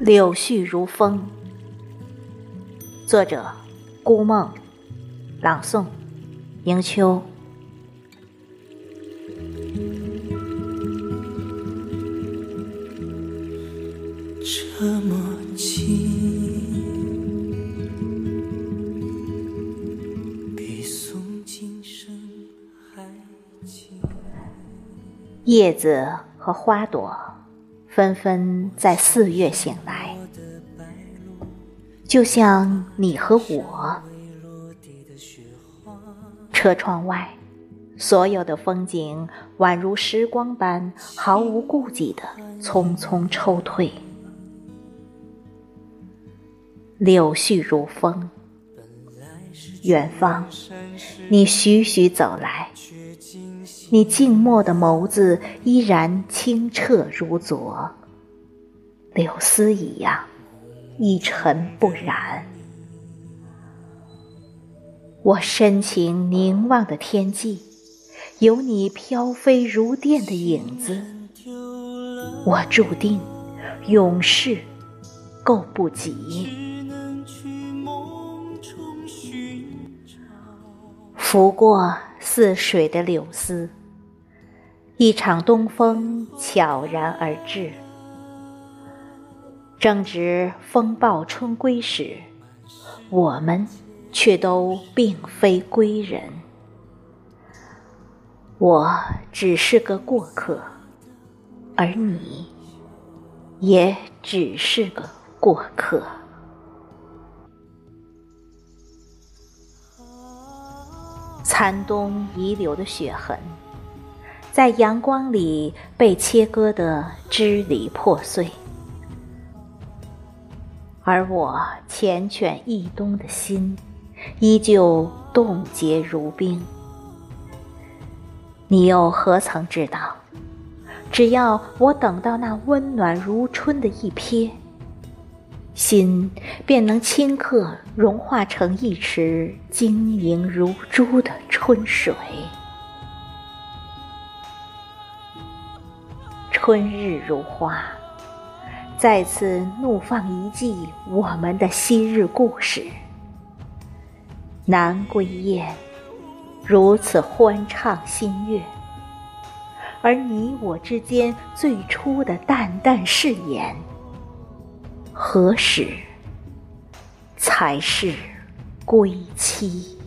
柳絮如风，作者：孤梦，朗诵：迎秋。这么近，比诵经声还近。叶子和花朵。纷纷在四月醒来，就像你和我。车窗外，所有的风景宛如时光般毫无顾忌的匆匆抽退。柳絮如风，远方，你徐徐走来。你静默的眸子依然清澈如昨，柳丝一样一尘不染。我深情凝望的天际，有你飘飞如电的影子。我注定永世够不及，拂过似水的柳丝。一场东风悄然而至，正值风暴春归时，我们却都并非归人。我只是个过客，而你也只是个过客。残冬遗留的血痕。在阳光里被切割的支离破碎，而我缱绻一冬的心，依旧冻结如冰。你又何曾知道，只要我等到那温暖如春的一瞥，心便能顷刻融化成一池晶莹如珠的春水。春日如花，再次怒放一季我们的昔日故事。南归雁如此欢唱新月，而你我之间最初的淡淡誓言，何时才是归期？